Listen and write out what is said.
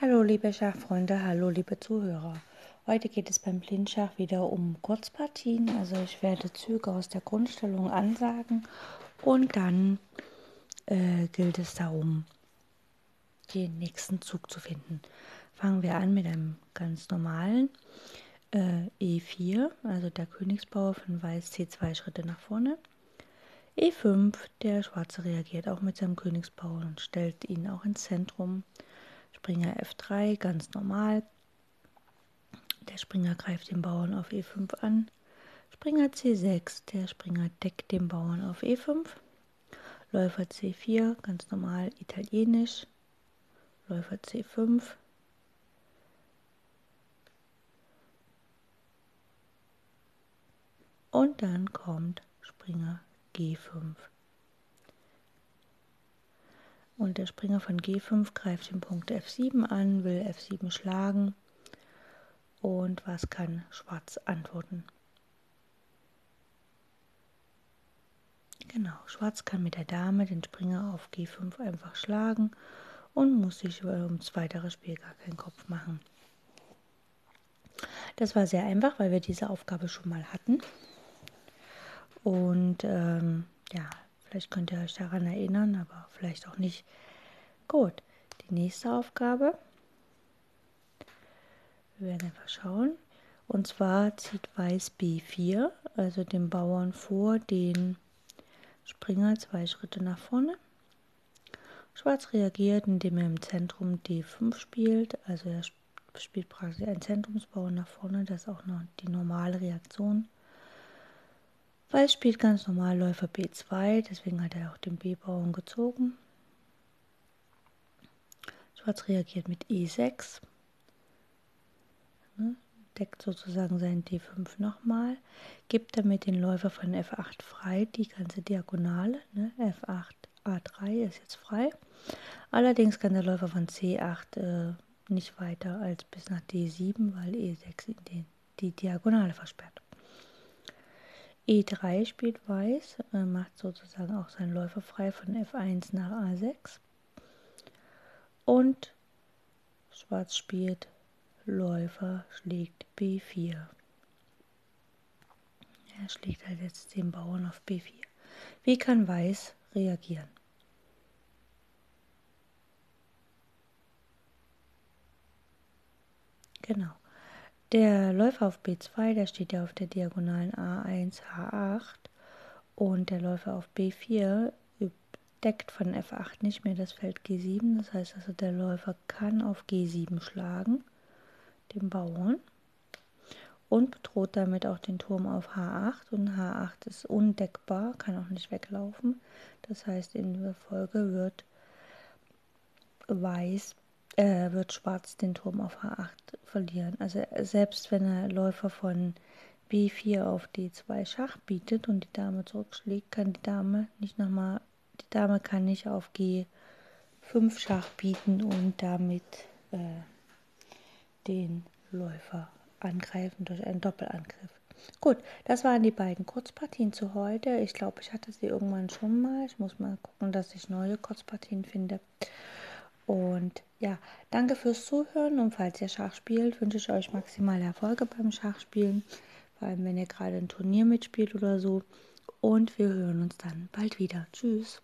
Hallo liebe Schachfreunde, hallo liebe Zuhörer. Heute geht es beim Blindschach wieder um Kurzpartien. Also ich werde Züge aus der Grundstellung ansagen und dann äh, gilt es darum, den nächsten Zug zu finden. Fangen wir an mit einem ganz normalen äh, E4, also der Königsbauer von Weiß C2 Schritte nach vorne. E5, der Schwarze reagiert auch mit seinem Königsbauer und stellt ihn auch ins Zentrum. Springer F3, ganz normal. Der Springer greift den Bauern auf E5 an. Springer C6, der Springer deckt den Bauern auf E5. Läufer C4, ganz normal italienisch. Läufer C5. Und dann kommt Springer G5. Und der Springer von G5 greift den Punkt F7 an, will F7 schlagen. Und was kann Schwarz antworten? Genau, Schwarz kann mit der Dame den Springer auf G5 einfach schlagen und muss sich ums weitere Spiel gar keinen Kopf machen. Das war sehr einfach, weil wir diese Aufgabe schon mal hatten. Und ähm, ja, Vielleicht könnt ihr euch daran erinnern, aber vielleicht auch nicht. Gut, die nächste Aufgabe. Wir werden einfach schauen. Und zwar zieht Weiß B4, also den Bauern vor den Springer zwei Schritte nach vorne. Schwarz reagiert, indem er im Zentrum D5 spielt. Also er spielt praktisch einen Zentrumsbauer nach vorne. Das ist auch noch die normale Reaktion. Weiß spielt ganz normal Läufer B2, deswegen hat er auch den B-Bauern gezogen. Schwarz reagiert mit E6, ne, deckt sozusagen seinen D5 nochmal, gibt damit den Läufer von F8 frei, die ganze Diagonale, ne, F8, A3 ist jetzt frei. Allerdings kann der Läufer von C8 äh, nicht weiter als bis nach D7, weil E6 den, die Diagonale versperrt. E3 spielt Weiß, äh, macht sozusagen auch seinen Läufer frei von F1 nach A6. Und Schwarz spielt Läufer schlägt B4. Er schlägt halt jetzt den Bauern auf B4. Wie kann Weiß reagieren? Genau. Der Läufer auf B2, der steht ja auf der Diagonalen A1, H8 und der Läufer auf B4 deckt von F8 nicht mehr das Feld G7. Das heißt also, der Läufer kann auf G7 schlagen, den Bauern, und bedroht damit auch den Turm auf H8. Und H8 ist undeckbar, kann auch nicht weglaufen. Das heißt, in der Folge wird Weiß äh, wird Schwarz den Turm auf H8 verlieren. Also selbst wenn er Läufer von B4 auf D2 Schach bietet und die Dame zurückschlägt, kann die Dame nicht nochmal, die Dame kann nicht auf G5 Schach bieten und damit äh, den Läufer angreifen durch einen Doppelangriff. Gut, das waren die beiden Kurzpartien zu heute. Ich glaube, ich hatte sie irgendwann schon mal. Ich muss mal gucken, dass ich neue Kurzpartien finde. Und ja, danke fürs Zuhören und falls ihr Schach spielt, wünsche ich euch maximale Erfolge beim Schachspielen, vor allem wenn ihr gerade ein Turnier mitspielt oder so. Und wir hören uns dann bald wieder. Tschüss.